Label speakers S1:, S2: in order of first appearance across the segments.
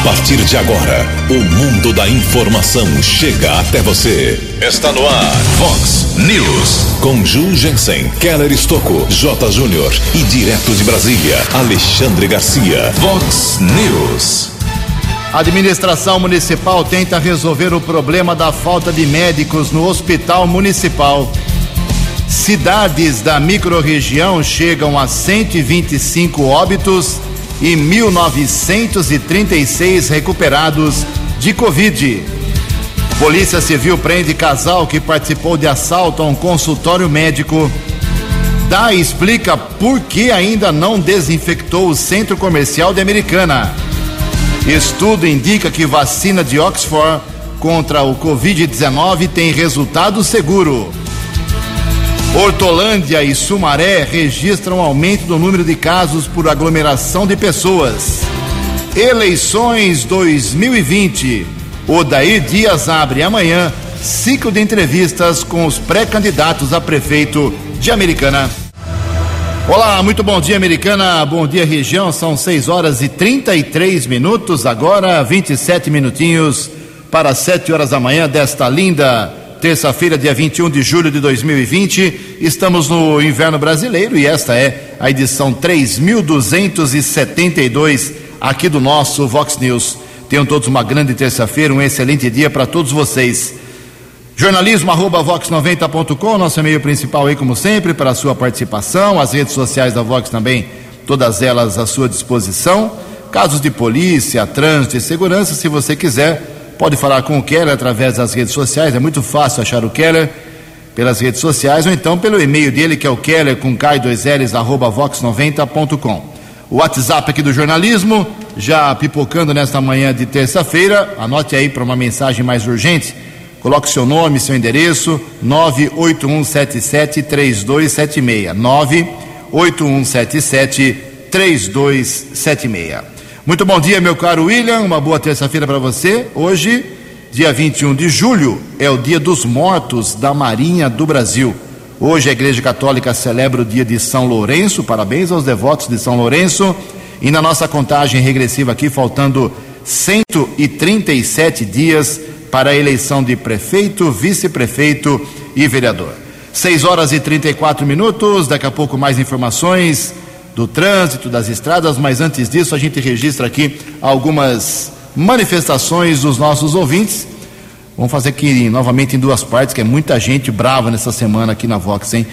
S1: A partir de agora, o mundo da informação chega até você. Está no ar, Fox News. Com Ju Jensen, Keller Estocco, J. Júnior e direto de Brasília, Alexandre Garcia. Fox News.
S2: A administração municipal tenta resolver o problema da falta de médicos no hospital municipal. Cidades da microrregião chegam a 125 óbitos e 1.936 recuperados de Covid. Polícia Civil prende casal que participou de assalto a um consultório médico. Dá explica por que ainda não desinfectou o centro comercial de Americana. Estudo indica que vacina de Oxford contra o Covid-19 tem resultado seguro. Hortolândia e Sumaré registram aumento do número de casos por aglomeração de pessoas. Eleições 2020. Odair Dias abre amanhã ciclo de entrevistas com os pré-candidatos a prefeito de Americana. Olá, muito bom dia, Americana. Bom dia, região. São 6 horas e 33 minutos, agora 27 minutinhos para 7 horas da manhã desta linda terça-feira, dia 21 de julho de 2020. Estamos no inverno brasileiro e esta é a edição 3272 aqui do nosso Vox News. Tenham todos uma grande terça-feira, um excelente dia para todos vocês. Jornalismo arroba vox90.com, nosso e-mail principal aí, como sempre, para a sua participação. As redes sociais da Vox também, todas elas à sua disposição. Casos de polícia, trânsito e segurança, se você quiser Pode falar com o Keller através das redes sociais, é muito fácil achar o Keller pelas redes sociais ou então pelo e-mail dele que é o keller com k2ls arroba vox90.com. O WhatsApp aqui do jornalismo, já pipocando nesta manhã de terça-feira, anote aí para uma mensagem mais urgente, coloque seu nome, seu endereço, 981773276, 981773276. Muito bom dia, meu caro William. Uma boa terça-feira para você. Hoje, dia 21 de julho, é o Dia dos Mortos da Marinha do Brasil. Hoje a Igreja Católica celebra o dia de São Lourenço. Parabéns aos devotos de São Lourenço. E na nossa contagem regressiva aqui, faltando 137 dias para a eleição de prefeito, vice-prefeito e vereador. 6 horas e 34 minutos. Daqui a pouco mais informações do trânsito, das estradas, mas antes disso a gente registra aqui algumas manifestações dos nossos ouvintes. Vamos fazer aqui novamente em duas partes, que é muita gente brava nessa semana aqui na Vox, hein?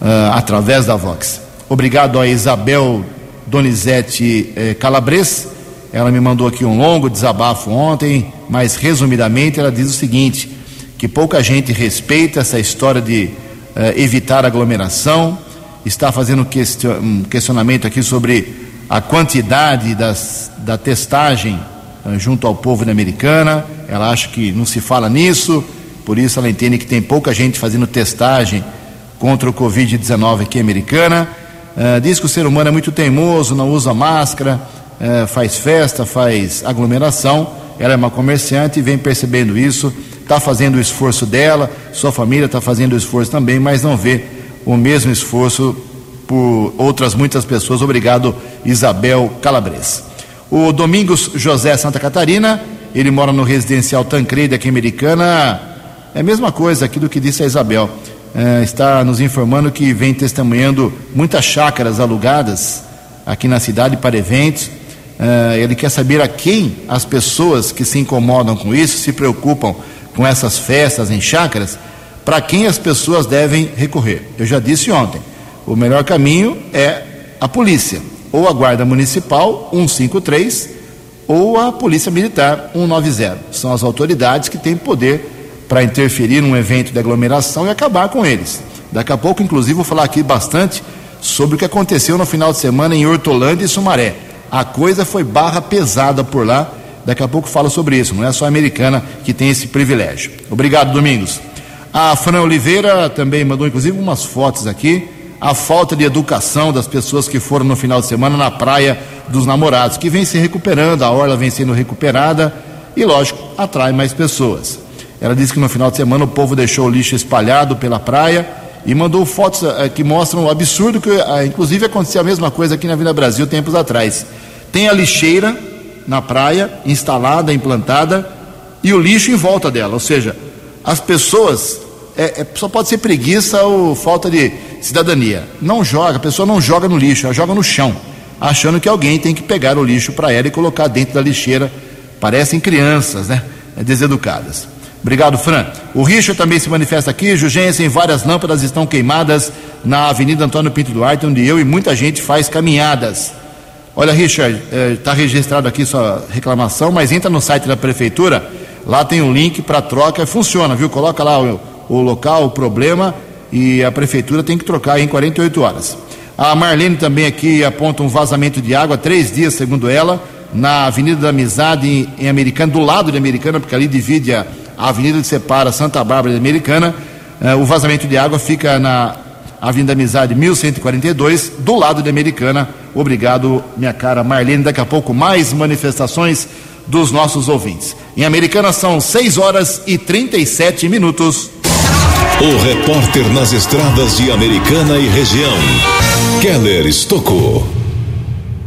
S2: Uh, através da Vox. Obrigado a Isabel Donizete eh, Calabres. Ela me mandou aqui um longo desabafo ontem, mas resumidamente ela diz o seguinte: que pouca gente respeita essa história de uh, evitar aglomeração está fazendo um questionamento aqui sobre a quantidade das, da testagem uh, junto ao povo da Americana. Ela acha que não se fala nisso, por isso ela entende que tem pouca gente fazendo testagem contra o Covid-19 aqui Americana. Uh, diz que o ser humano é muito teimoso, não usa máscara, uh, faz festa, faz aglomeração. Ela é uma comerciante e vem percebendo isso, está fazendo o esforço dela, sua família está fazendo o esforço também, mas não vê o mesmo esforço por outras muitas pessoas. Obrigado, Isabel Calabres. O Domingos José Santa Catarina, ele mora no residencial Tancredi, aqui em Americana. É a mesma coisa aqui do que disse a Isabel. É, está nos informando que vem testemunhando muitas chácaras alugadas aqui na cidade para eventos. É, ele quer saber a quem as pessoas que se incomodam com isso, se preocupam com essas festas em chácaras, para quem as pessoas devem recorrer. Eu já disse ontem, o melhor caminho é a polícia, ou a Guarda Municipal 153, ou a Polícia Militar 190. São as autoridades que têm poder para interferir num evento de aglomeração e acabar com eles. Daqui a pouco, inclusive, vou falar aqui bastante sobre o que aconteceu no final de semana em Hortolândia e Sumaré. A coisa foi barra pesada por lá. Daqui a pouco falo sobre isso. Não é só a americana que tem esse privilégio. Obrigado, Domingos. A Fran Oliveira também mandou, inclusive, umas fotos aqui. A falta de educação das pessoas que foram no final de semana na praia dos namorados, que vem se recuperando, a orla vem sendo recuperada e, lógico, atrai mais pessoas. Ela disse que no final de semana o povo deixou o lixo espalhado pela praia e mandou fotos eh, que mostram o absurdo que, eh, inclusive, aconteceu a mesma coisa aqui na Vila Brasil tempos atrás. Tem a lixeira na praia, instalada, implantada, e o lixo em volta dela. Ou seja, as pessoas. É, é, só pode ser preguiça ou falta de cidadania. Não joga, a pessoa não joga no lixo, ela joga no chão, achando que alguém tem que pegar o lixo para ela e colocar dentro da lixeira. Parecem crianças, né? Deseducadas. Obrigado, Fran. O Richard também se manifesta aqui. Jugensen, várias lâmpadas estão queimadas na Avenida Antônio Pinto Duarte, onde eu e muita gente faz caminhadas. Olha, Richard, está é, registrado aqui sua reclamação, mas entra no site da prefeitura Lá tem um link para troca, funciona, viu? Coloca lá o, o local, o problema e a prefeitura tem que trocar em 48 horas. A Marlene também aqui aponta um vazamento de água, três dias, segundo ela, na Avenida da Amizade, em, em Americana, do lado de Americana, porque ali divide a, a avenida que separa Santa Bárbara de Americana. Uh, o vazamento de água fica na Avenida da Amizade 1142, do lado de Americana. Obrigado, minha cara Marlene. Daqui a pouco mais manifestações dos nossos ouvintes. Em Americana são 6 horas e 37 minutos.
S1: O repórter nas estradas de Americana e região, Keller Estocou.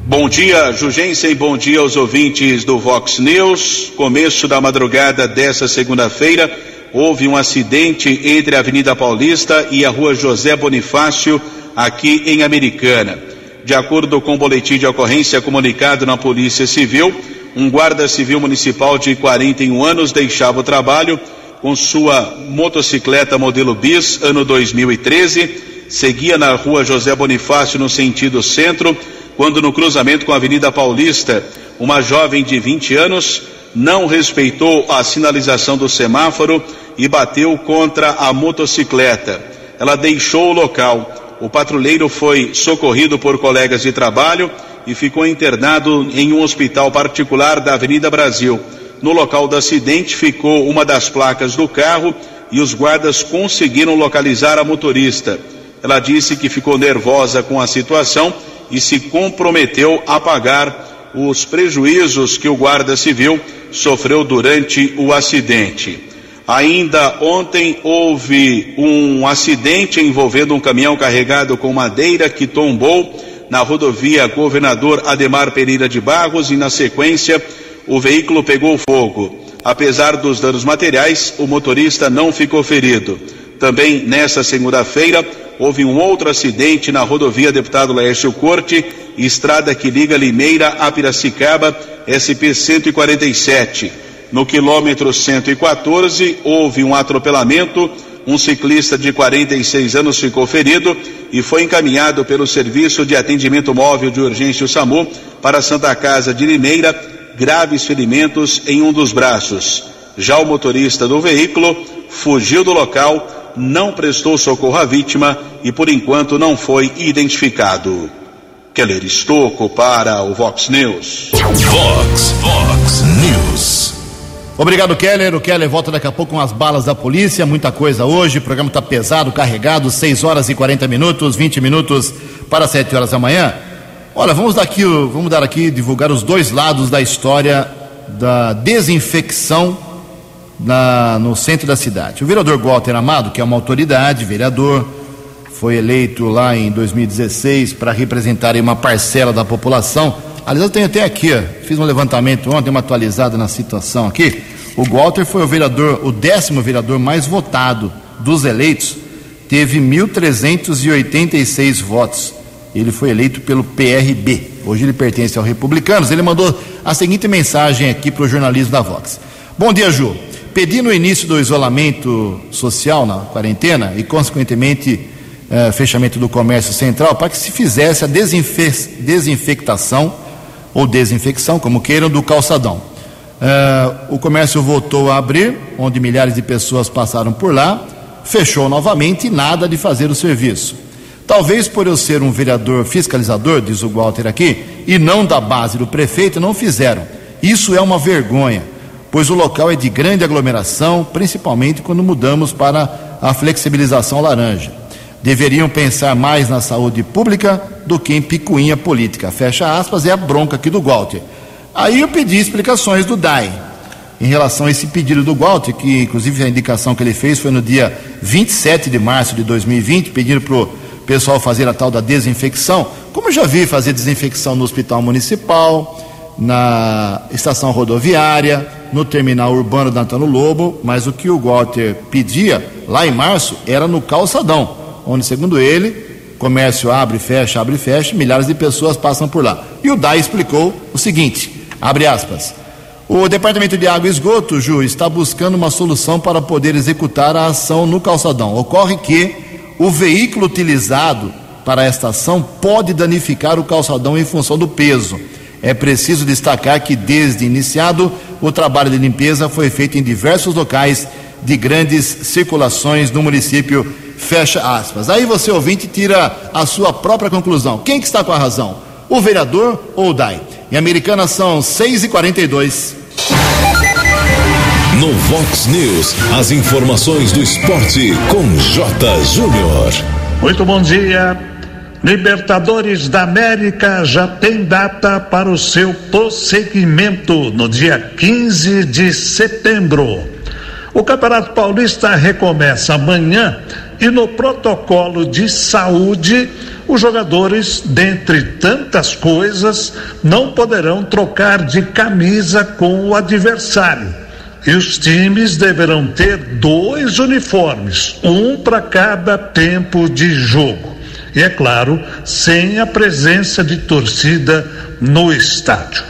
S3: Bom dia, Jugensen, bom dia aos ouvintes do Vox News. Começo da madrugada dessa segunda-feira, houve um acidente entre a Avenida Paulista e a Rua José Bonifácio, aqui em Americana. De acordo com o boletim de ocorrência comunicado na Polícia Civil, um guarda civil municipal de 41 anos deixava o trabalho com sua motocicleta modelo bis, ano 2013, seguia na rua José Bonifácio no sentido centro, quando no cruzamento com a Avenida Paulista, uma jovem de 20 anos não respeitou a sinalização do semáforo e bateu contra a motocicleta. Ela deixou o local. O patrulheiro foi socorrido por colegas de trabalho e ficou internado em um hospital particular da Avenida Brasil. No local do acidente ficou uma das placas do carro e os guardas conseguiram localizar a motorista. Ela disse que ficou nervosa com a situação e se comprometeu a pagar os prejuízos que o guarda civil sofreu durante o acidente. Ainda ontem houve um acidente envolvendo um caminhão carregado com madeira que tombou na rodovia Governador Ademar Pereira de Barros e, na sequência, o veículo pegou fogo. Apesar dos danos materiais, o motorista não ficou ferido. Também nesta segunda-feira, houve um outro acidente na rodovia Deputado Laércio Corte, estrada que liga Limeira a Piracicaba, SP 147. No quilômetro 114, houve um atropelamento um ciclista de 46 anos ficou ferido e foi encaminhado pelo Serviço de Atendimento Móvel de Urgência o SAMU para a Santa Casa de Limeira, graves ferimentos em um dos braços. Já o motorista do veículo fugiu do local, não prestou socorro à vítima e por enquanto não foi identificado. Keller Estocco para o Vox News.
S1: Vox, Vox News.
S2: Obrigado, Keller. O Keller volta daqui a pouco com as balas da polícia. Muita coisa hoje. O programa está pesado, carregado. 6 horas e 40 minutos, 20 minutos para 7 horas da manhã. Olha, vamos dar aqui, vamos dar aqui, divulgar os dois lados da história da desinfecção na, no centro da cidade. O vereador Walter Amado, que é uma autoridade, vereador, foi eleito lá em 2016 para representar uma parcela da população Aliás, eu tenho até aqui, fiz um levantamento ontem, uma atualizada na situação aqui. O Walter foi o vereador, o décimo vereador mais votado dos eleitos, teve 1.386 votos. Ele foi eleito pelo PRB. Hoje ele pertence ao Republicanos. Ele mandou a seguinte mensagem aqui para o jornalismo da Vox. Bom dia, Ju. Pedi no início do isolamento social, na quarentena, e consequentemente eh, fechamento do comércio central, para que se fizesse a desinfe desinfectação ou desinfecção, como queiram, do calçadão. Uh, o comércio voltou a abrir, onde milhares de pessoas passaram por lá, fechou novamente e nada de fazer o serviço. Talvez por eu ser um vereador fiscalizador, diz o Walter aqui, e não da base do prefeito, não fizeram. Isso é uma vergonha, pois o local é de grande aglomeração, principalmente quando mudamos para a flexibilização laranja deveriam pensar mais na saúde pública do que em picuinha política. Fecha aspas, é a bronca aqui do Walter. Aí eu pedi explicações do DAI em relação a esse pedido do Walter, que inclusive a indicação que ele fez foi no dia 27 de março de 2020, pedindo para o pessoal fazer a tal da desinfecção. Como eu já vi fazer desinfecção no hospital municipal, na estação rodoviária, no terminal urbano da Antônio Lobo, mas o que o Walter pedia lá em março era no calçadão, onde, segundo ele, comércio abre, fecha, abre, fecha, milhares de pessoas passam por lá. E o DAI explicou o seguinte, abre aspas, o Departamento de Água e Esgoto, Ju, está buscando uma solução para poder executar a ação no calçadão. Ocorre que o veículo utilizado para esta ação pode danificar o calçadão em função do peso. É preciso destacar que, desde iniciado, o trabalho de limpeza foi feito em diversos locais de grandes circulações no município. Fecha aspas. Aí você, ouvinte, tira a sua própria conclusão. Quem que está com a razão? O vereador ou o DAI? Em Americana são 6h42.
S1: No Vox News, as informações do esporte com J. Júnior.
S4: Muito bom dia. Libertadores da América já tem data para o seu prosseguimento no dia 15 de setembro. O Campeonato Paulista recomeça amanhã e no protocolo de saúde, os jogadores, dentre tantas coisas, não poderão trocar de camisa com o adversário. E os times deverão ter dois uniformes, um para cada tempo de jogo. E é claro, sem a presença de torcida no estádio.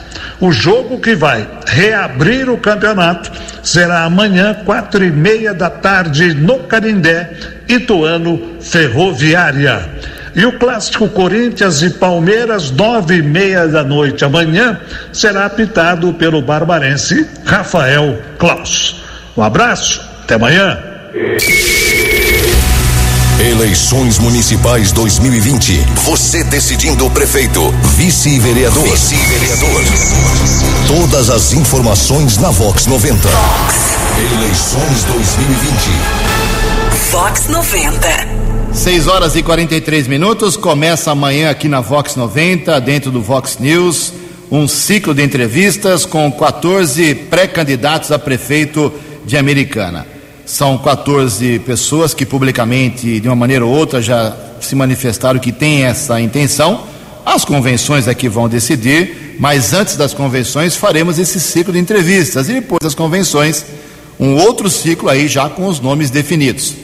S4: O jogo que vai reabrir o campeonato será amanhã, quatro e meia da tarde, no Canindé, Ituano Ferroviária. E o clássico Corinthians e Palmeiras, nove e meia da noite amanhã, será apitado pelo barbarense Rafael Klaus. Um abraço, até amanhã.
S1: Eleições Municipais 2020. Você decidindo o prefeito, vice-vereador. Vice-vereador. Todas as informações na Vox 90. Eleições 2020.
S5: Vox 90.
S2: 6 horas e 43 minutos. Começa amanhã aqui na Vox 90, dentro do Vox News, um ciclo de entrevistas com 14 pré-candidatos a prefeito de Americana. São 14 pessoas que publicamente, de uma maneira ou outra, já se manifestaram que têm essa intenção. As convenções é que vão decidir, mas antes das convenções faremos esse ciclo de entrevistas e depois das convenções, um outro ciclo aí já com os nomes definidos.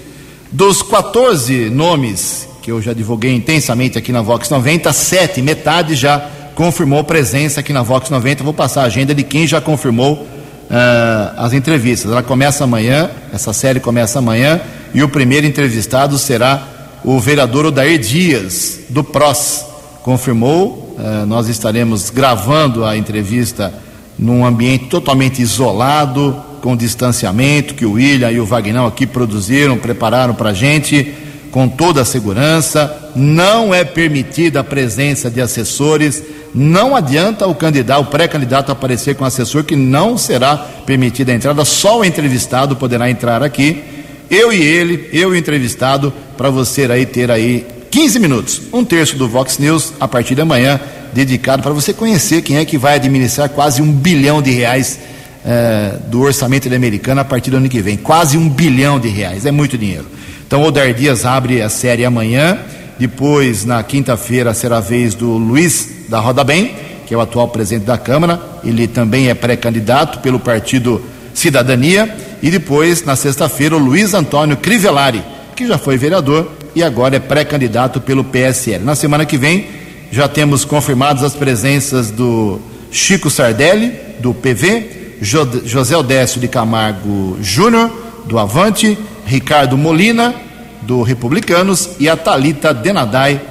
S2: Dos 14 nomes que eu já divulguei intensamente aqui na Vox 90, sete, metade já confirmou presença aqui na Vox 90. Vou passar a agenda de quem já confirmou uh, as entrevistas. Ela começa amanhã, essa série começa amanhã, e o primeiro entrevistado será o vereador Odair Dias, do PROS. Confirmou, uh, nós estaremos gravando a entrevista num ambiente totalmente isolado, com distanciamento, que o William e o Vagnão aqui produziram, prepararam para a gente, com toda a segurança. Não é permitida a presença de assessores não adianta o candidato, o pré-candidato aparecer com assessor que não será permitida a entrada, só o entrevistado poderá entrar aqui. Eu e ele, eu e o entrevistado, para você aí ter aí 15 minutos, um terço do Vox News a partir de amanhã, dedicado para você conhecer quem é que vai administrar quase um bilhão de reais eh, do orçamento da americana a partir do ano que vem. Quase um bilhão de reais, é muito dinheiro. Então, o Odar Dias abre a série amanhã. Depois, na quinta-feira, será a vez do Luiz da Roda Bem, que é o atual presidente da Câmara. Ele também é pré-candidato pelo partido Cidadania. E depois, na sexta-feira, o Luiz Antônio Crivellari, que já foi vereador e agora é pré-candidato pelo PSL. Na semana que vem, já temos confirmadas as presenças do Chico Sardelli, do PV, José Odécio de Camargo Júnior, do Avante, Ricardo Molina, do Republicanos, e a Talita Denadai,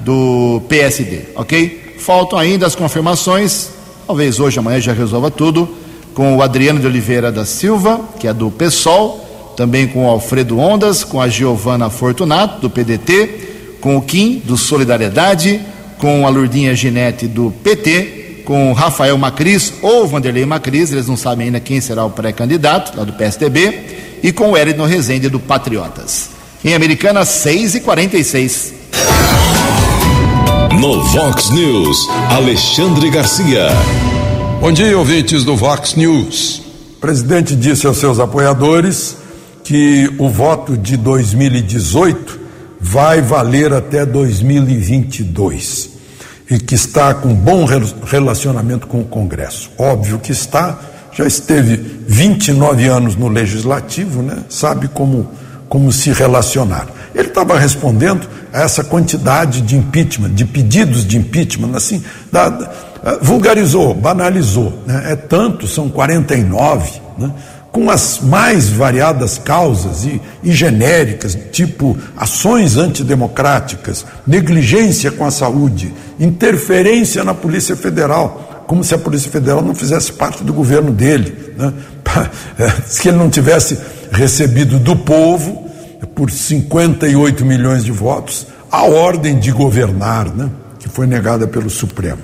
S2: do PSD, ok? Faltam ainda as confirmações, talvez hoje, amanhã já resolva tudo, com o Adriano de Oliveira da Silva, que é do PSOL, também com o Alfredo Ondas, com a Giovana Fortunato, do PDT, com o Kim, do Solidariedade, com a Lurdinha Ginete, do PT, com o Rafael Macris ou Vanderlei Macris, eles não sabem ainda quem será o pré-candidato, lá do PSDB, e com o Hélio Rezende, do Patriotas. Em Americana, 6 e 46
S1: No Vox News, Alexandre Garcia.
S6: Bom dia, ouvintes do Vox News. O presidente disse aos seus apoiadores que o voto de 2018 vai valer até 2022. e que está com bom relacionamento com o Congresso. Óbvio que está, já esteve 29 anos no Legislativo, né? sabe como, como se relacionar. Ele estava respondendo a essa quantidade de impeachment, de pedidos de impeachment, assim, da, da, vulgarizou, banalizou. Né? É tanto, são 49, né? com as mais variadas causas e, e, genéricas, tipo ações antidemocráticas, negligência com a saúde, interferência na Polícia Federal, como se a Polícia Federal não fizesse parte do governo dele, né? se ele não tivesse recebido do povo, por 58 milhões de votos, a ordem de governar, né? que foi negada pelo Supremo.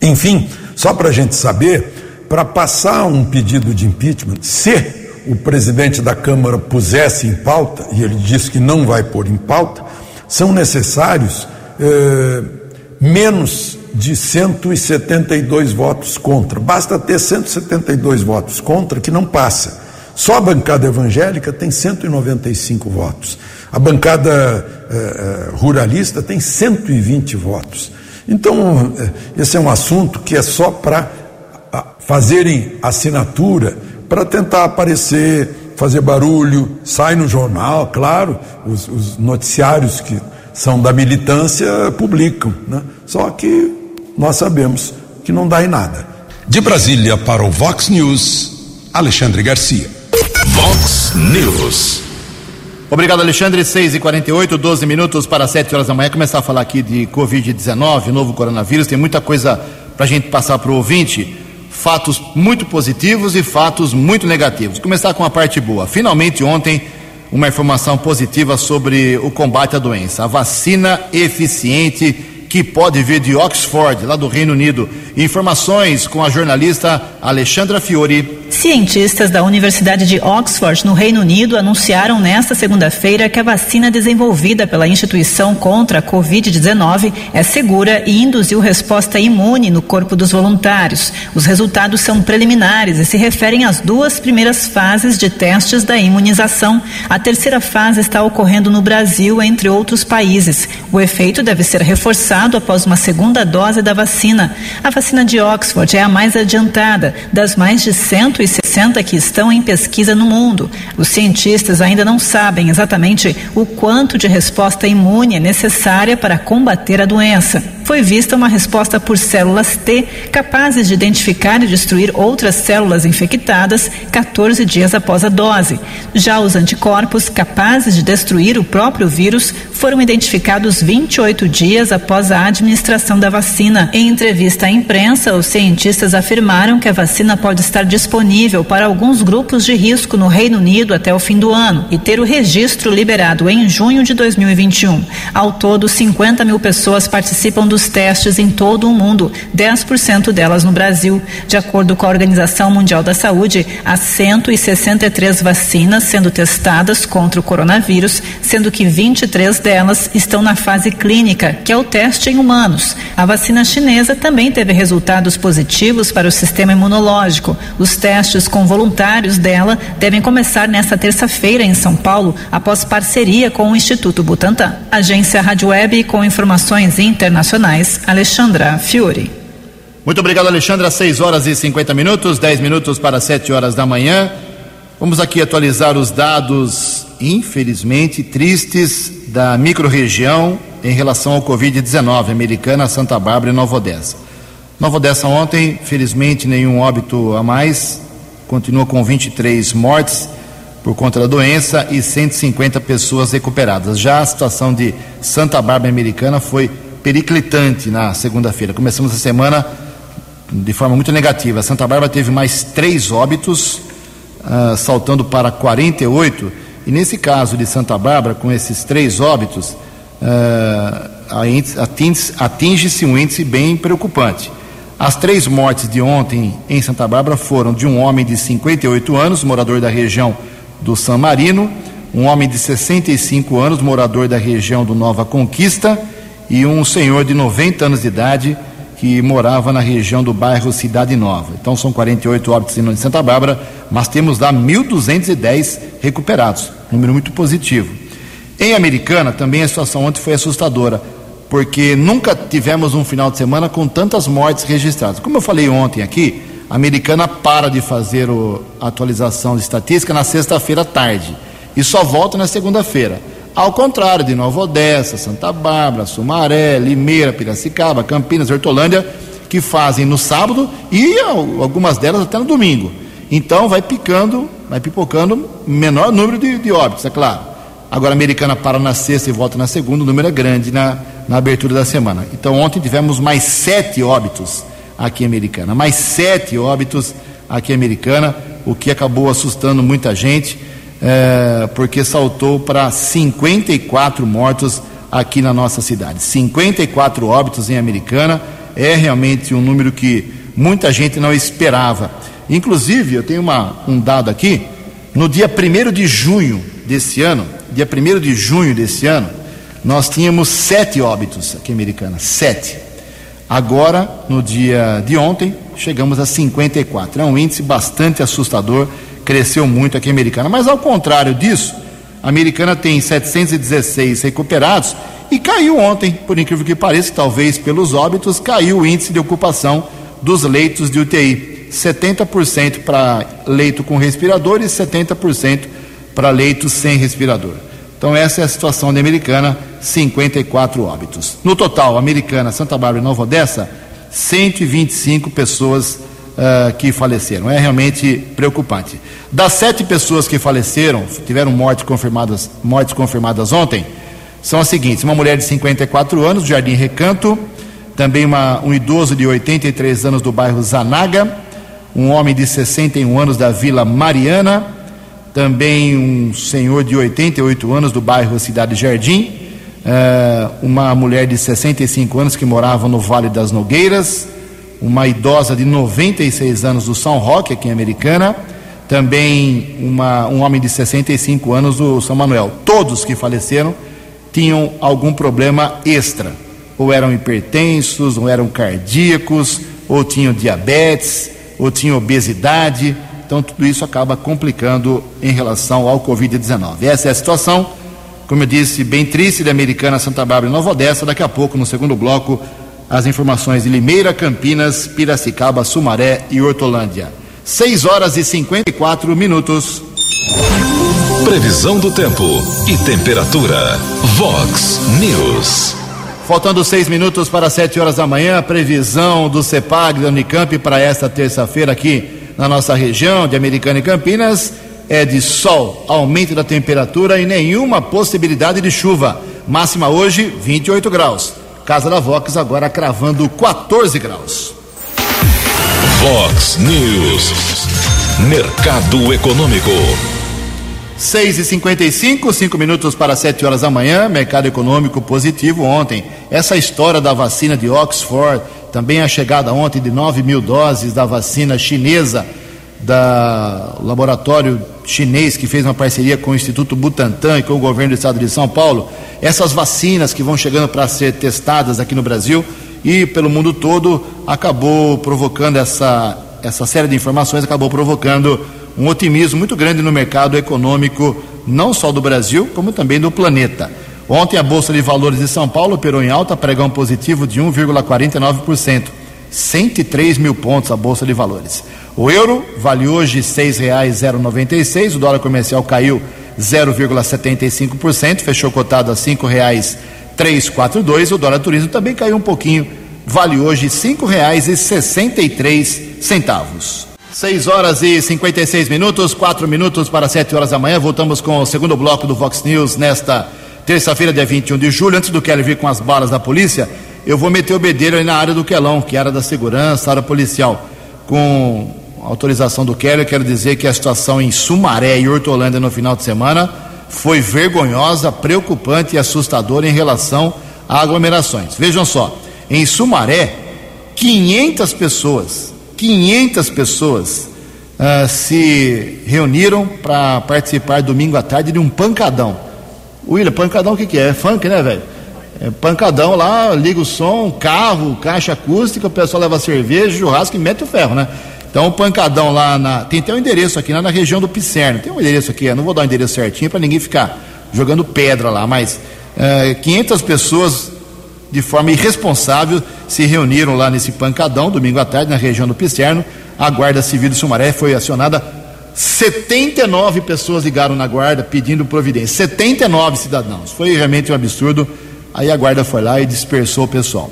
S6: Enfim, só para a gente saber, para passar um pedido de impeachment, se o presidente da Câmara pusesse em pauta, e ele disse que não vai pôr em pauta, são necessários eh, menos de 172 votos contra. Basta ter 172 votos contra que não passa. Só a bancada evangélica tem 195 votos. A bancada eh, eh, ruralista tem 120 votos. Então, esse é um assunto que é só para fazerem assinatura para tentar aparecer, fazer barulho, sai no jornal, claro, os, os noticiários que são da militância publicam, né? Só que nós sabemos que não dá em nada.
S1: De Brasília para o Vox News, Alexandre Garcia. Vox News.
S2: Obrigado, Alexandre. 6 e 48 12 minutos para 7 horas da manhã. Começar a falar aqui de Covid-19, novo coronavírus. Tem muita coisa para a gente passar para o ouvinte fatos muito positivos e fatos muito negativos. Começar com a parte boa. Finalmente, ontem, uma informação positiva sobre o combate à doença. A vacina eficiente que pode vir de Oxford, lá do Reino Unido. Informações com a jornalista Alexandra Fiore.
S7: Cientistas da Universidade de Oxford, no Reino Unido, anunciaram nesta segunda-feira que a vacina desenvolvida pela instituição contra a Covid-19 é segura e induziu resposta imune no corpo dos voluntários. Os resultados são preliminares e se referem às duas primeiras fases de testes da imunização. A terceira fase está ocorrendo no Brasil, entre outros países. O efeito deve ser reforçado após uma segunda dose da vacina. A vacina de Oxford é a mais adiantada, das mais de 160 que estão em pesquisa no mundo. Os cientistas ainda não sabem exatamente o quanto de resposta imune é necessária para combater a doença foi vista uma resposta por células T capazes de identificar e destruir outras células infectadas 14 dias após a dose. Já os anticorpos capazes de destruir o próprio vírus foram identificados 28 dias após a administração da vacina. Em entrevista à imprensa, os cientistas afirmaram que a vacina pode estar disponível para alguns grupos de risco no Reino Unido até o fim do ano e ter o registro liberado em junho de 2021. Ao todo, 50 mil pessoas participam do dos testes em todo o mundo, 10% delas no Brasil. De acordo com a Organização Mundial da Saúde, há 163 vacinas sendo testadas contra o coronavírus, sendo que 23 delas estão na fase clínica, que é o teste em humanos. A vacina chinesa também teve resultados positivos para o sistema imunológico. Os testes com voluntários dela devem começar nesta terça-feira em São Paulo, após parceria com o Instituto Butantan. Agência Rádio Web com informações internacionais Internacionais, Alexandra Fiore.
S2: Muito obrigado, Alexandra. 6 horas e 50 minutos, 10 minutos para 7 horas da manhã. Vamos aqui atualizar os dados, infelizmente, tristes da microrregião em relação ao Covid-19, Americana, Santa Bárbara e Nova Odessa. Nova Odessa ontem, felizmente, nenhum óbito a mais, continua com 23 mortes por conta da doença e 150 pessoas recuperadas. Já a situação de Santa Bárbara Americana foi periclitante na segunda-feira. Começamos a semana de forma muito negativa. Santa Bárbara teve mais três óbitos, uh, saltando para 48. E nesse caso de Santa Bárbara, com esses três óbitos, uh, atinge-se um índice bem preocupante. As três mortes de ontem em Santa Bárbara foram de um homem de 58 anos, morador da região do San Marino, um homem de 65 anos, morador da região do Nova Conquista, e um senhor de 90 anos de idade que morava na região do bairro Cidade Nova. Então são 48 óbitos em Santa Bárbara, mas temos lá 1.210 recuperados, número muito positivo. Em Americana também a situação ontem foi assustadora, porque nunca tivemos um final de semana com tantas mortes registradas. Como eu falei ontem aqui, a americana para de fazer a atualização de estatística na sexta-feira à tarde e só volta na segunda-feira. Ao contrário de Nova Odessa, Santa Bárbara, Sumaré, Limeira, Piracicaba, Campinas, Hortolândia, que fazem no sábado e algumas delas até no domingo. Então vai picando, vai pipocando menor número de, de óbitos, é claro. Agora a americana para na sexta e volta na segunda, o número é grande na, na abertura da semana. Então ontem tivemos mais sete óbitos aqui em Americana, mais sete óbitos aqui em Americana, o que acabou assustando muita gente, é, porque saltou para 54 mortos aqui na nossa cidade. 54 óbitos em Americana é realmente um número que muita gente não esperava. Inclusive, eu tenho uma, um dado aqui, no dia 1 de junho desse ano, dia 1 de junho desse ano, nós tínhamos sete óbitos aqui em Americana, sete. Agora, no dia de ontem, chegamos a 54. É um índice bastante assustador, cresceu muito aqui em Americana. Mas ao contrário disso, a Americana tem 716 recuperados e caiu ontem, por incrível que pareça, talvez pelos óbitos, caiu o índice de ocupação dos leitos de UTI. 70% para leito com respirador e 70% para leito sem respirador. Então essa é a situação da Americana, 54 óbitos. No total, Americana, Santa Bárbara e Nova Odessa, 125 pessoas uh, que faleceram. É realmente preocupante. Das sete pessoas que faleceram, tiveram mortes confirmadas, mortes confirmadas ontem, são as seguintes: uma mulher de 54 anos, do Jardim Recanto, também uma, um idoso de 83 anos do bairro Zanaga, um homem de 61 anos da Vila Mariana, também um senhor de 88 anos do bairro Cidade Jardim, uh, uma mulher de 65 anos que morava no Vale das Nogueiras, uma idosa de 96 anos do São Roque, aqui em Americana, também uma, um homem de 65 anos do São Manuel. Todos que faleceram tinham algum problema extra, ou eram hipertensos, ou eram cardíacos, ou tinham diabetes, ou tinham obesidade. Então, tudo isso acaba complicando em relação ao Covid-19. Essa é a situação, como eu disse, bem triste da Americana, Santa Bárbara e Nova Odessa. Daqui a pouco, no segundo bloco, as informações de Limeira, Campinas, Piracicaba, Sumaré e Hortolândia. 6 horas e 54 minutos.
S1: Previsão do tempo e temperatura. Vox News.
S2: Faltando seis minutos para sete horas da manhã, previsão do CEPAG da Unicamp para esta terça-feira aqui na nossa região de Americana e Campinas é de sol, aumento da temperatura e nenhuma possibilidade de chuva. Máxima hoje, 28 graus. Casa da Vox agora cravando 14 graus.
S1: Vox News. Mercado Econômico.
S2: 6 e 55 5 minutos para 7 horas da manhã, mercado econômico positivo ontem. Essa história da vacina de Oxford, também a chegada ontem de 9 mil doses da vacina chinesa, da laboratório chinês que fez uma parceria com o Instituto Butantan e com o governo do estado de São Paulo. Essas vacinas que vão chegando para ser testadas aqui no Brasil e pelo mundo todo, acabou provocando essa, essa série de informações, acabou provocando um otimismo muito grande no mercado econômico, não só do Brasil, como também do planeta. Ontem a Bolsa de Valores de São Paulo operou em alta, pregão positivo de 1,49%. 103 mil pontos a Bolsa de Valores. O euro vale hoje R$ 6,096, o dólar comercial caiu 0,75%, fechou cotado a R$ 5,342, o dólar turismo também caiu um pouquinho, vale hoje R$ 5,63. 6 horas e 56 minutos, 4 minutos para 7 horas da manhã. Voltamos com o segundo bloco do Vox News nesta terça-feira, dia 21 de julho. Antes do Kelly vir com as balas da polícia, eu vou meter o bedelho aí na área do Quelão, que era da segurança, área policial. Com autorização do Kelly, eu quero dizer que a situação em Sumaré e Hortolândia no final de semana foi vergonhosa, preocupante e assustadora em relação a aglomerações. Vejam só, em Sumaré, 500 pessoas 500 pessoas uh, se reuniram para participar domingo à tarde de um pancadão. William, pancadão o que, que é? É funk, né, velho? É pancadão lá, liga o som, carro, caixa acústica, o pessoal leva cerveja, churrasco e mete o ferro, né? Então, pancadão lá na. Tem até um endereço aqui, lá na região do Picerno. Tem um endereço aqui, eu não vou dar o um endereço certinho para ninguém ficar jogando pedra lá, mas eh, 500 pessoas de forma irresponsável, se reuniram lá nesse pancadão, domingo à tarde, na região do Picerno. A Guarda Civil de Sumaré foi acionada. 79 pessoas ligaram na guarda pedindo providência. 79 cidadãos. Foi realmente um absurdo. Aí a guarda foi lá e dispersou o pessoal.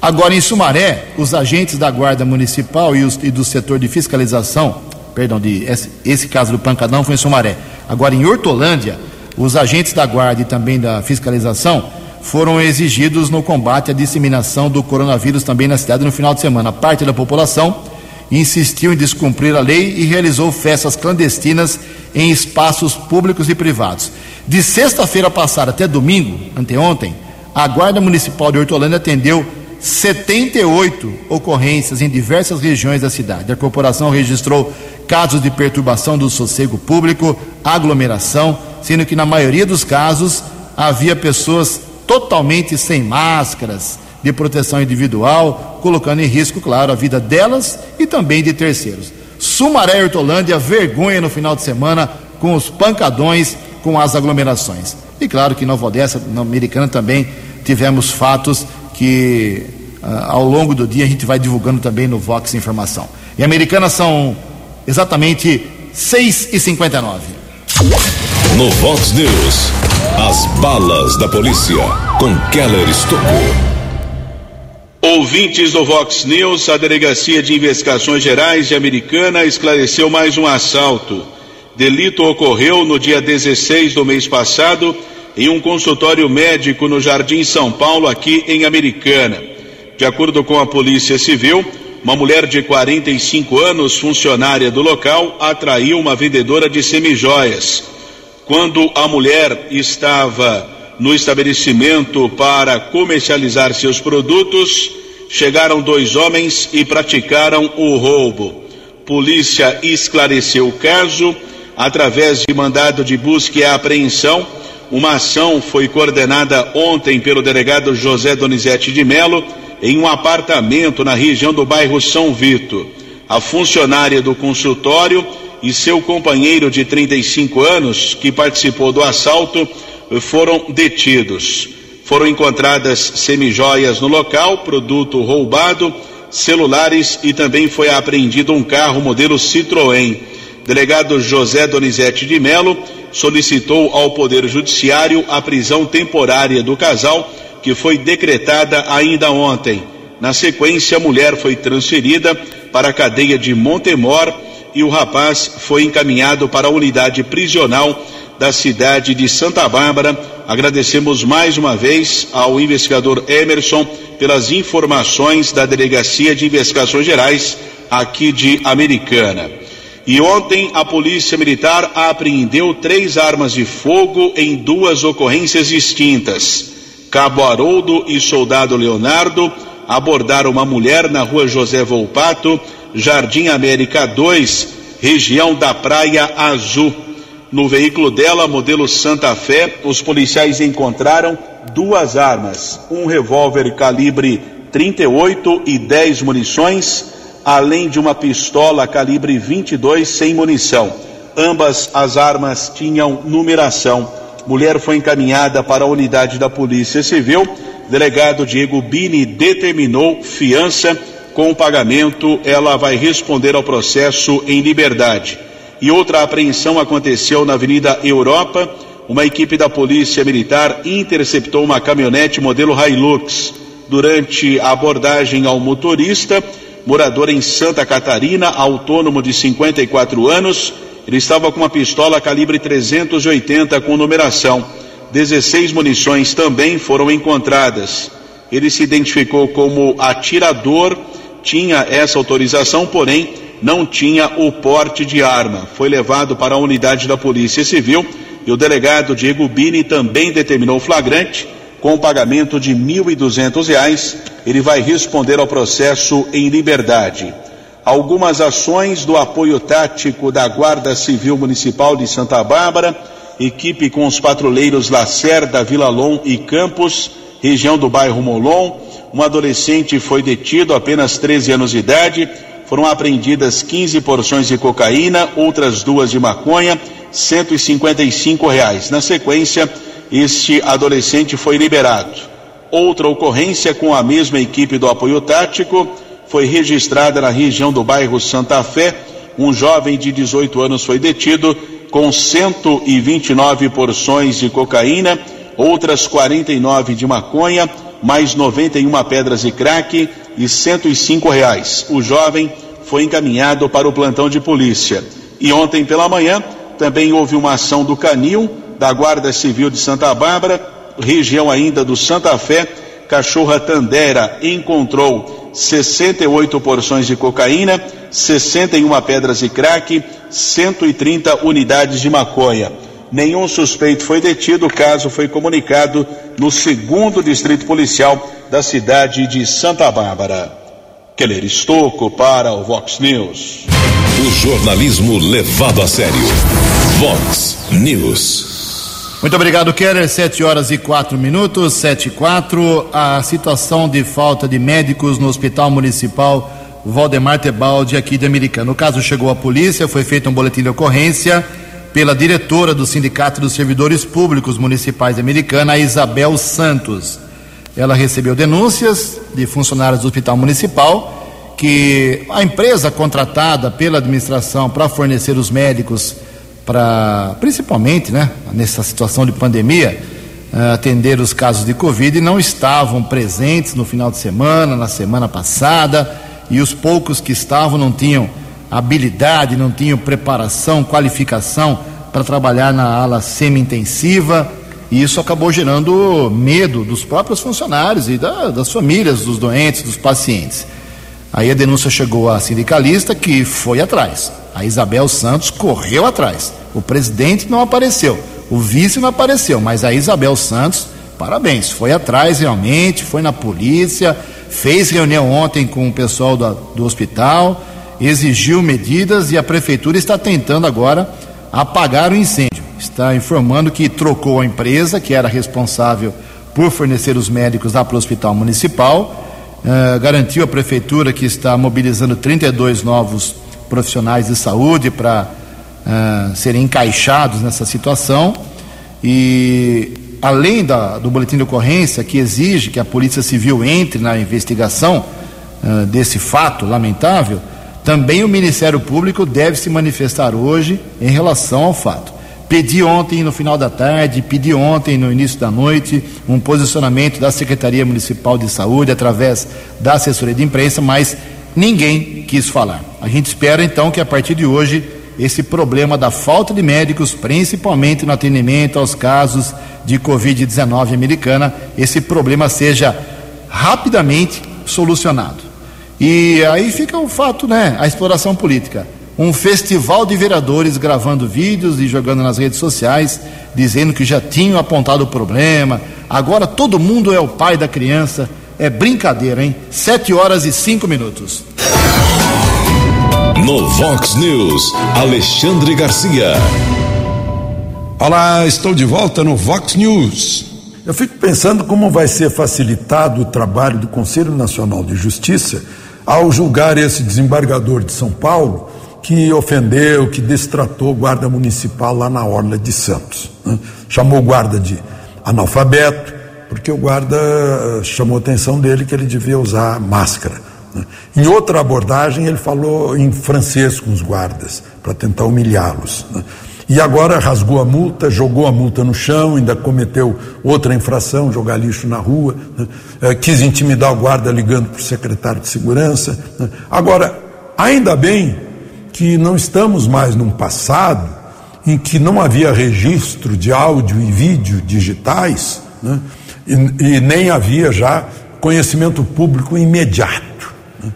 S2: Agora, em Sumaré, os agentes da Guarda Municipal e, os, e do setor de fiscalização, perdão, de, esse, esse caso do pancadão foi em Sumaré. Agora, em Hortolândia, os agentes da Guarda e também da fiscalização foram exigidos no combate à disseminação do coronavírus também na cidade no final de semana. Parte da população insistiu em descumprir a lei e realizou festas clandestinas em espaços públicos e privados. De sexta-feira passada até domingo, anteontem, a Guarda Municipal de Hortolândia atendeu 78 ocorrências em diversas regiões da cidade. A corporação registrou casos de perturbação do sossego público, aglomeração, sendo que na maioria dos casos havia pessoas totalmente sem máscaras de proteção individual, colocando em risco, claro, a vida delas e também de terceiros. Sumaré e Hortolândia, vergonha no final de semana com os pancadões, com as aglomerações. E claro que em Nova Odessa, na Americana também, tivemos fatos que uh, ao longo do dia a gente vai divulgando também no Vox Informação. Em Americana são exatamente 6h59.
S1: No Vox News, as balas da polícia com Keller Estocou.
S3: Ouvintes do Vox News, a Delegacia de Investigações Gerais de Americana esclareceu mais um assalto. Delito ocorreu no dia 16 do mês passado em um consultório médico no Jardim São Paulo, aqui em Americana. De acordo com a Polícia Civil, uma mulher de 45 anos, funcionária do local, atraiu uma vendedora de semijoias. Quando a mulher estava no estabelecimento para comercializar seus produtos, chegaram dois homens e praticaram o roubo. Polícia esclareceu o caso através de mandado de busca e apreensão. Uma ação foi coordenada ontem pelo delegado José Donizete de Melo em um apartamento na região do bairro São Vito. A funcionária do consultório e seu companheiro de 35 anos, que participou do assalto, foram detidos. Foram encontradas semijoias no local, produto roubado, celulares e também foi apreendido um carro modelo Citroën. Delegado José Donizete de Melo solicitou ao Poder Judiciário a prisão temporária do casal, que foi decretada ainda ontem. Na sequência, a mulher foi transferida para a cadeia de Montemor e o rapaz foi encaminhado para a unidade prisional da cidade de Santa Bárbara. Agradecemos mais uma vez ao investigador Emerson pelas informações da Delegacia de Investigações Gerais aqui de Americana. E ontem a Polícia Militar apreendeu três armas de fogo em duas ocorrências distintas. Cabo Haroldo e Soldado Leonardo abordaram uma mulher na rua José Volpato, Jardim América 2, região da Praia Azul. No veículo dela, modelo Santa Fé, os policiais encontraram duas armas: um revólver calibre 38 e 10 munições, além de uma pistola calibre 22 sem munição. Ambas as armas tinham numeração. Mulher foi encaminhada para a unidade da Polícia Civil. Delegado Diego Bini determinou fiança com o pagamento. Ela vai responder ao processo em liberdade e outra apreensão aconteceu na Avenida Europa. Uma equipe da Polícia Militar interceptou uma caminhonete modelo Hilux. Durante a abordagem ao motorista, morador em Santa Catarina, autônomo de 54 anos, ele estava com uma pistola calibre 380 com numeração. 16 munições também foram encontradas. Ele se identificou como atirador, tinha essa autorização, porém não tinha o porte de arma. Foi levado para a unidade da Polícia Civil e o delegado Diego Bini também determinou flagrante com pagamento de R$ 1.200. Ele vai responder ao processo em liberdade. Algumas ações do apoio tático da Guarda Civil Municipal de Santa Bárbara, equipe com os patrulheiros Lacerda, Vila Lom e Campos, região do bairro Molon. Um adolescente foi detido, apenas 13 anos de idade foram apreendidas 15 porções de cocaína, outras duas de maconha, 155 reais. Na sequência, este adolescente foi liberado. Outra ocorrência com a mesma equipe do apoio tático foi registrada na região do bairro Santa Fé. Um jovem de 18 anos foi detido com 129 porções de cocaína, outras 49 de maconha, mais 91 pedras de crack e 105 reais. O jovem foi encaminhado para o plantão de polícia. E ontem pela manhã também houve uma ação do Canil, da Guarda Civil de Santa Bárbara, região ainda do Santa Fé, Cachorra Tandera encontrou 68 porções de cocaína, 61 pedras de crack, 130 unidades de maconha. Nenhum suspeito foi detido, o caso foi comunicado no segundo distrito policial da cidade de Santa Bárbara. Keller Estocco para o Vox News.
S1: O jornalismo levado a sério. Vox News.
S2: Muito obrigado, Keller. Sete horas e quatro minutos, sete e quatro. A situação de falta de médicos no Hospital Municipal Valdemar Tebaldi aqui de Americana. O caso chegou à polícia, foi feito um boletim de ocorrência pela diretora do Sindicato dos Servidores Públicos Municipais de Americana, Isabel Santos. Ela recebeu denúncias de funcionários do Hospital Municipal que a empresa contratada pela administração para fornecer os médicos para, principalmente, né, nessa situação de pandemia, uh, atender os casos de Covid não estavam presentes no final de semana, na semana passada, e os poucos que estavam não tinham habilidade, não tinham preparação, qualificação para trabalhar na ala semi-intensiva, e isso acabou gerando medo dos próprios funcionários e da, das famílias dos doentes, dos pacientes. Aí a denúncia chegou à sindicalista que foi atrás. A Isabel Santos correu atrás. O presidente não apareceu, o vice não apareceu, mas a Isabel Santos, parabéns, foi atrás realmente, foi na polícia, fez reunião ontem com o pessoal do, do hospital exigiu medidas e a prefeitura está tentando agora apagar o incêndio. Está informando que trocou a empresa que era responsável por fornecer os médicos lá para o hospital municipal, uh, garantiu à prefeitura que está mobilizando 32 novos profissionais de saúde para uh, serem encaixados nessa situação e além da, do boletim de ocorrência que exige que a Polícia Civil entre na investigação uh, desse fato lamentável, também o Ministério Público deve se manifestar hoje em relação ao fato. Pedi ontem no final da tarde, pedi ontem no início da noite um posicionamento da Secretaria Municipal de Saúde através da assessoria de imprensa, mas ninguém quis falar. A gente espera então que a partir de hoje esse problema da falta de médicos, principalmente no atendimento aos casos de Covid-19 americana, esse problema seja rapidamente solucionado. E aí fica o fato, né? A exploração política. Um festival de vereadores gravando vídeos e jogando nas redes sociais, dizendo que já tinham apontado o problema. Agora todo mundo é o pai da criança. É brincadeira, hein? Sete horas e cinco minutos.
S1: No Vox News, Alexandre Garcia.
S6: Olá, estou de volta no Vox News. Eu fico pensando como vai ser facilitado o trabalho do Conselho Nacional de Justiça ao julgar esse desembargador de São Paulo que ofendeu, que destratou o guarda municipal lá na Orla de Santos. Né? Chamou o guarda de analfabeto, porque o guarda chamou a atenção dele que ele devia usar máscara. Né? Em outra abordagem, ele falou em francês com os guardas, para tentar humilhá-los. Né? E agora rasgou a multa, jogou a multa no chão, ainda cometeu outra infração, jogar lixo na rua, né? é, quis intimidar o guarda ligando para o secretário de segurança. Agora, ainda bem que não estamos mais num passado em que não havia registro de áudio e vídeo digitais né? E, e, nem havia já conhecimento público imediato. Né?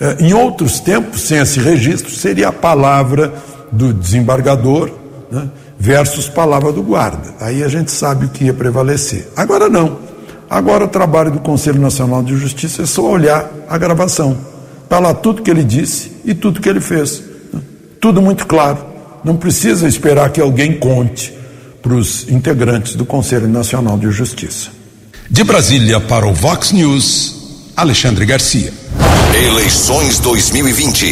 S6: É, em outros tempos, sem esse registro, seria a palavra do desembargador né, versus palavra do guarda. Aí a gente sabe o que ia prevalecer. Agora não. Agora o trabalho do Conselho Nacional de Justiça é só olhar a gravação. Está lá tudo que ele disse e tudo que ele fez. Né? Tudo muito claro. Não precisa esperar que alguém conte para os integrantes do Conselho Nacional de Justiça.
S1: De Brasília para o Vox News, Alexandre Garcia. Eleições 2020.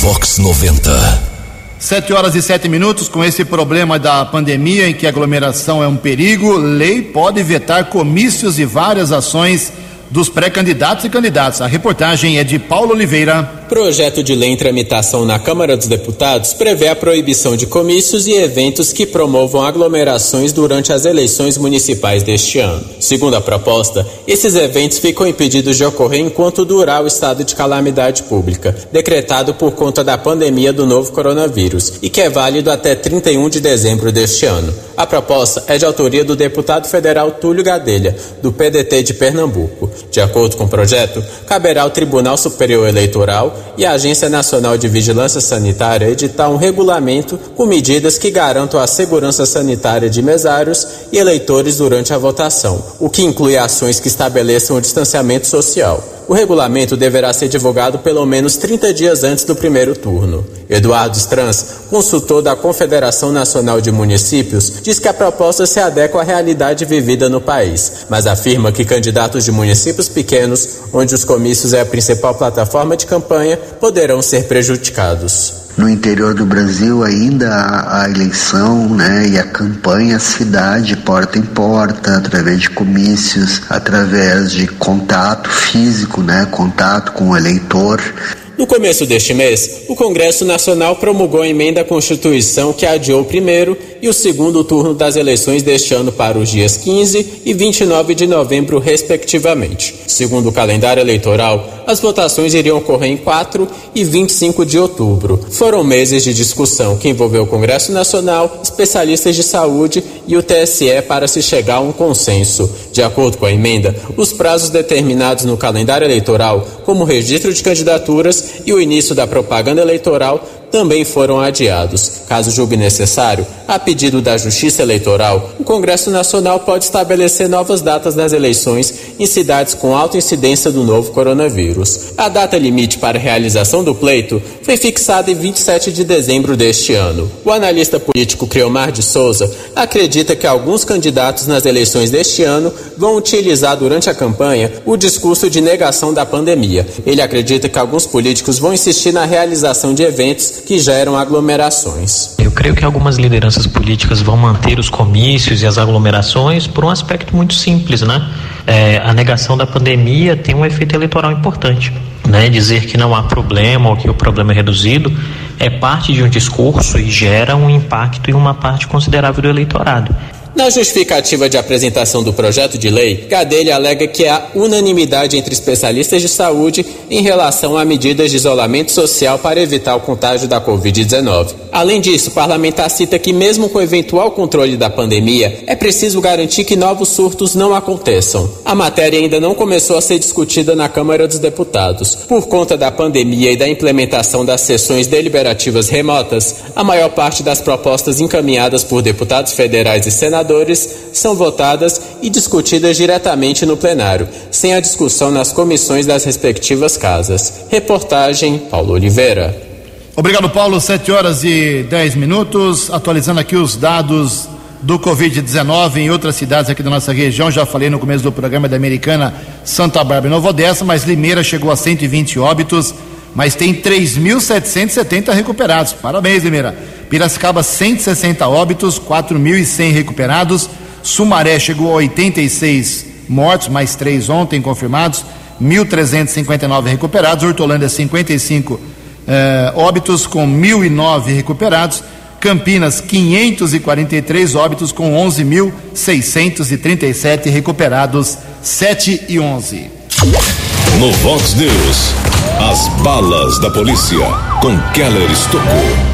S1: Vox 90.
S2: Sete horas e sete minutos, com esse problema da pandemia em que a aglomeração é um perigo, lei pode vetar comícios e várias ações dos pré-candidatos e candidatos. A reportagem é de Paulo Oliveira.
S8: Projeto de lei em tramitação na Câmara dos Deputados prevê a proibição de comícios e eventos que promovam aglomerações durante as eleições municipais deste ano. Segundo a proposta, esses eventos ficam impedidos de ocorrer enquanto durar o estado de calamidade pública, decretado por conta da pandemia do novo coronavírus e que é válido até 31 de dezembro deste ano. A proposta é de autoria do deputado federal Túlio Gadelha, do PDT de Pernambuco. De acordo com o projeto, caberá ao Tribunal Superior Eleitoral e à Agência Nacional de Vigilância Sanitária editar um regulamento com medidas que garantam a segurança sanitária de mesários e eleitores durante a votação, o que inclui ações que estabeleçam o distanciamento social. O regulamento deverá ser divulgado pelo menos 30 dias antes do primeiro turno. Eduardo Strans, consultor da Confederação Nacional de Municípios, diz que a proposta se adequa à realidade vivida no país, mas afirma que candidatos de municípios pequenos, onde os comícios é a principal plataforma de campanha, poderão ser prejudicados.
S9: No interior do Brasil ainda a, a eleição né, e a campanha se dá de porta em porta, através de comícios, através de contato físico, né, contato com o eleitor.
S8: No começo deste mês, o Congresso Nacional promulgou a emenda à Constituição que adiou o primeiro e o segundo turno das eleições deste ano para os dias 15 e 29 de novembro, respectivamente. Segundo o calendário eleitoral, as votações iriam ocorrer em 4 e 25 de outubro. Foram meses de discussão que envolveu o Congresso Nacional, especialistas de saúde e o TSE para se chegar a um consenso. De acordo com a emenda, os prazos determinados no calendário eleitoral, como registro de candidaturas e o início da propaganda eleitoral, também foram adiados. Caso julgue necessário, a pedido da Justiça Eleitoral, o Congresso Nacional pode estabelecer novas datas das eleições em cidades com alta incidência do novo coronavírus. A data limite para realização do pleito foi fixada em 27 de dezembro deste ano. O analista político Creomar de Souza acredita que alguns candidatos nas eleições deste ano vão utilizar durante a campanha o discurso de negação da pandemia. Ele acredita que alguns políticos vão insistir na realização de eventos que geram aglomerações.
S10: Eu creio que algumas lideranças políticas vão manter os comícios e as aglomerações por um aspecto muito simples, né? É, a negação da pandemia tem um efeito eleitoral importante. Né? Dizer que não há problema ou que o problema é reduzido é parte de um discurso e gera um impacto em uma parte considerável do eleitorado.
S8: Na justificativa de apresentação do projeto de lei, Gadelha alega que há unanimidade entre especialistas de saúde em relação a medidas de isolamento social para evitar o contágio da Covid-19. Além disso, o parlamentar cita que, mesmo com eventual controle da pandemia, é preciso garantir que novos surtos não aconteçam. A matéria ainda não começou a ser discutida na Câmara dos Deputados. Por conta da pandemia e da implementação das sessões deliberativas remotas, a maior parte das propostas encaminhadas por deputados federais e senadores senadores são votadas e discutidas diretamente no plenário, sem a discussão nas comissões das respectivas casas. Reportagem Paulo Oliveira.
S2: Obrigado, Paulo. 7 horas e 10 minutos. Atualizando aqui os dados do Covid-19 em outras cidades aqui da nossa região. Já falei no começo do programa da Americana, Santa Bárbara e Nova Odessa, mas Limeira chegou a 120 óbitos, mas tem 3.770 recuperados. Parabéns, Limeira. Piracicaba, 160 óbitos, 4.100 recuperados. Sumaré chegou a 86 mortos, mais três ontem confirmados, 1.359 recuperados. Hortolândia, 55 eh, óbitos, com 1.009 recuperados. Campinas, 543 óbitos, com 11.637 recuperados, 7 e 11.
S1: No Vox News, as balas da polícia, com Keller Estocou.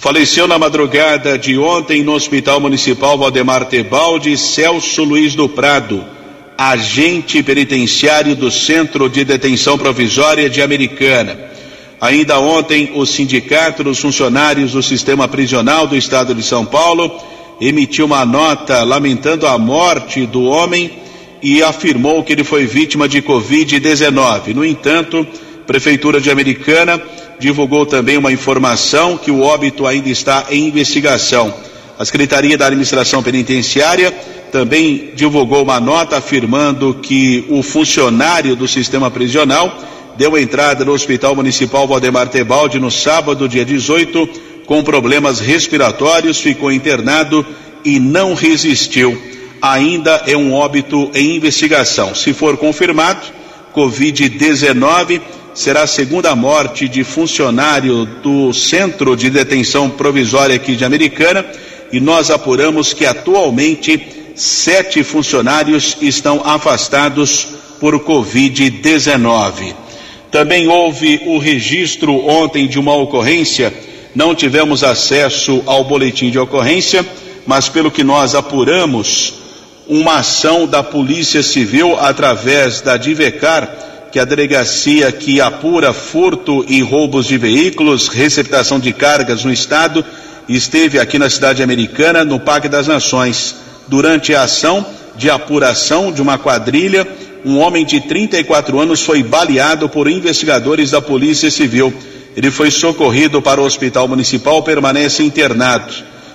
S3: Faleceu na madrugada de ontem no Hospital Municipal Valdemar Tebaldi Celso Luiz do Prado, agente penitenciário do Centro de Detenção Provisória de Americana. Ainda ontem, o Sindicato dos Funcionários do Sistema Prisional do Estado de São Paulo emitiu uma nota lamentando a morte do homem e afirmou que ele foi vítima de Covid-19. No entanto, Prefeitura de Americana divulgou também uma informação que o óbito ainda está em investigação. A Secretaria da Administração Penitenciária também divulgou uma nota afirmando que o funcionário do sistema prisional deu entrada no Hospital Municipal Valdemar Tebaldi no sábado, dia 18, com problemas respiratórios, ficou internado e não resistiu. Ainda é um óbito em investigação. Se for confirmado, Covid-19 será a segunda morte de funcionário do Centro de Detenção Provisória aqui de Americana e nós apuramos que atualmente sete funcionários estão afastados por Covid-19. Também houve o registro ontem de uma ocorrência, não tivemos acesso ao boletim de ocorrência, mas pelo que nós apuramos, uma ação da Polícia Civil através da Divecar que a delegacia que apura furto e roubos de veículos, receptação de cargas no estado, esteve aqui na cidade americana, no Parque das Nações. Durante a ação de apuração de uma quadrilha, um homem de 34 anos foi baleado por investigadores da Polícia Civil. Ele foi socorrido para o Hospital Municipal, permanece internado.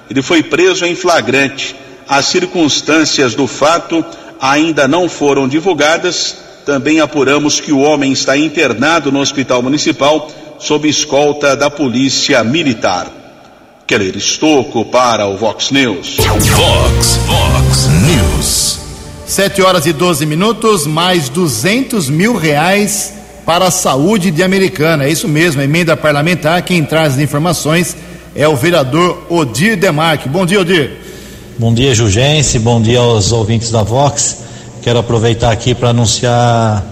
S3: Ele foi preso em flagrante. As circunstâncias do fato ainda não foram divulgadas também apuramos que o homem está internado no hospital municipal sob escolta da polícia militar. Keller Estocco para o Vox News.
S1: Vox, Vox News.
S2: Sete horas e 12 minutos, mais 200 mil reais para a saúde de Americana. É isso mesmo, emenda parlamentar. Quem traz as informações é o vereador Odir Demarque. Bom dia, Odir.
S11: Bom dia, Jugense. Bom dia aos ouvintes da Vox. Quero aproveitar aqui para anunciar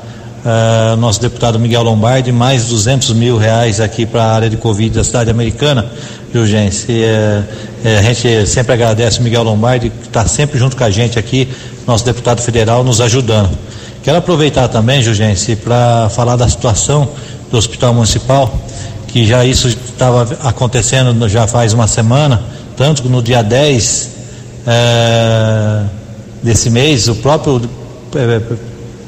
S11: uh, nosso deputado Miguel Lombardi mais 200 mil reais aqui para a área de Covid da cidade americana, Jurgense. É, é, a gente sempre agradece o Miguel Lombardi, que está sempre junto com a gente aqui, nosso deputado federal, nos ajudando. Quero aproveitar também, Jurgense, para falar da situação do Hospital Municipal, que já isso estava acontecendo já faz uma semana, tanto que no dia 10 é, desse mês, o próprio é,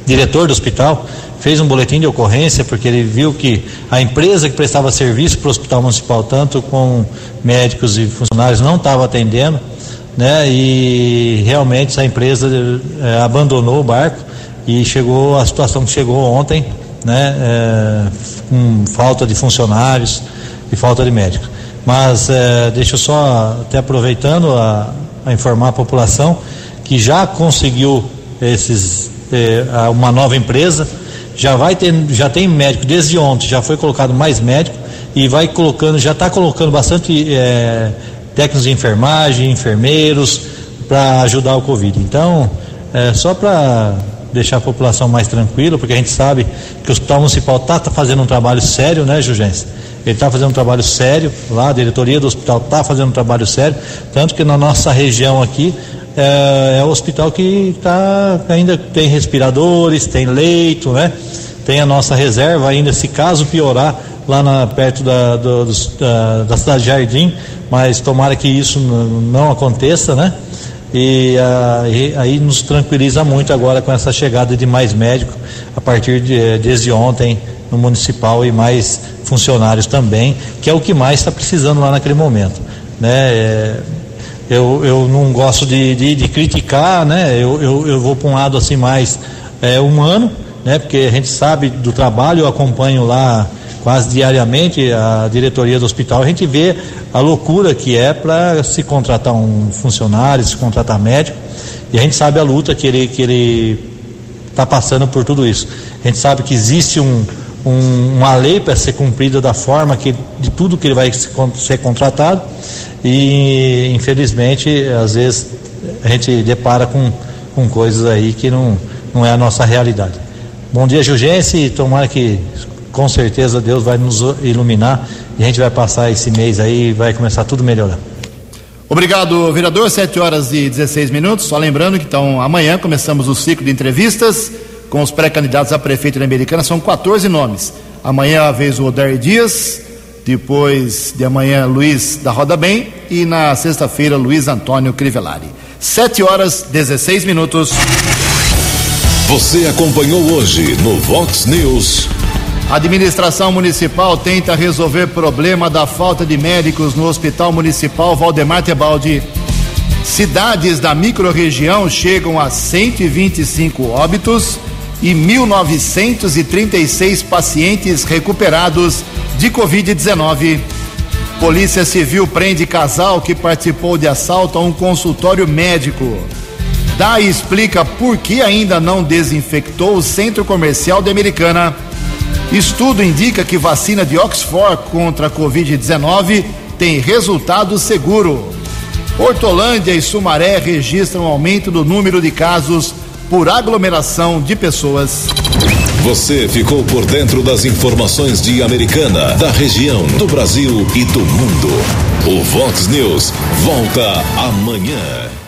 S11: diretor do hospital fez um boletim de ocorrência porque ele viu que a empresa que prestava serviço para o hospital municipal, tanto com médicos e funcionários, não estava atendendo, né? E realmente essa empresa é, abandonou o barco e chegou a situação que chegou ontem, né? É, com falta de funcionários e falta de médicos. Mas é, deixa eu só, até aproveitando a, a informar a população que já conseguiu esses é, uma nova empresa, já vai ter, já tem médico desde ontem, já foi colocado mais médico e vai colocando, já está colocando bastante é, técnicos de enfermagem, enfermeiros para ajudar o Covid. Então, é, só para deixar a população mais tranquila, porque a gente sabe que o Hospital Municipal está tá fazendo um trabalho sério, né, Jurgência? Ele está fazendo um trabalho sério lá, a diretoria do hospital está fazendo um trabalho sério, tanto que na nossa região aqui é, é hospital que tá, ainda tem respiradores, tem leito, né? Tem a nossa reserva ainda, se caso piorar, lá na, perto da, do, da, da, cidade de Jardim, mas tomara que isso não aconteça, né? E, uh, aí nos tranquiliza muito agora com essa chegada de mais médicos a partir de desde ontem no municipal e mais funcionários também, que é o que mais está precisando lá naquele momento, né? É, eu, eu não gosto de, de, de criticar, né? Eu, eu, eu vou para um lado assim mais é, humano, né? Porque a gente sabe do trabalho, eu acompanho lá quase diariamente a diretoria do hospital, a gente vê a loucura que é para se contratar um funcionário, se contratar médico, e a gente sabe a luta que ele que ele está passando por tudo isso. A gente sabe que existe um, um, uma lei para ser cumprida da forma que de tudo que ele vai ser contratado e infelizmente às vezes a gente depara com, com coisas aí que não, não é a nossa realidade. Bom dia, Jurgense, e tomara que com certeza Deus vai nos iluminar e a gente vai passar esse mês aí e vai começar tudo melhorar.
S2: Obrigado, vereador. 7 horas e 16 minutos. Só lembrando que então amanhã começamos o ciclo de entrevistas com os pré-candidatos a prefeito da Americana. São 14 nomes. Amanhã a vez o Odair Dias, depois de amanhã, Luiz da Roda Bem. E na sexta-feira, Luiz Antônio Crivellari. 7 horas 16 minutos.
S1: Você acompanhou hoje no Vox News.
S2: A administração municipal tenta resolver problema da falta de médicos no Hospital Municipal Valdemar Tebaldi. Cidades da microrregião chegam a 125 óbitos e 1.936 pacientes recuperados de Covid-19. Polícia Civil prende casal que participou de assalto a um consultório médico. E explica por que ainda não desinfectou o centro comercial de Americana. Estudo indica que vacina de Oxford contra a Covid-19 tem resultado seguro. Hortolândia e Sumaré registram aumento do número de casos por aglomeração de pessoas.
S1: Você ficou por dentro das informações de Americana, da região, do Brasil e do mundo. O Vox News volta amanhã.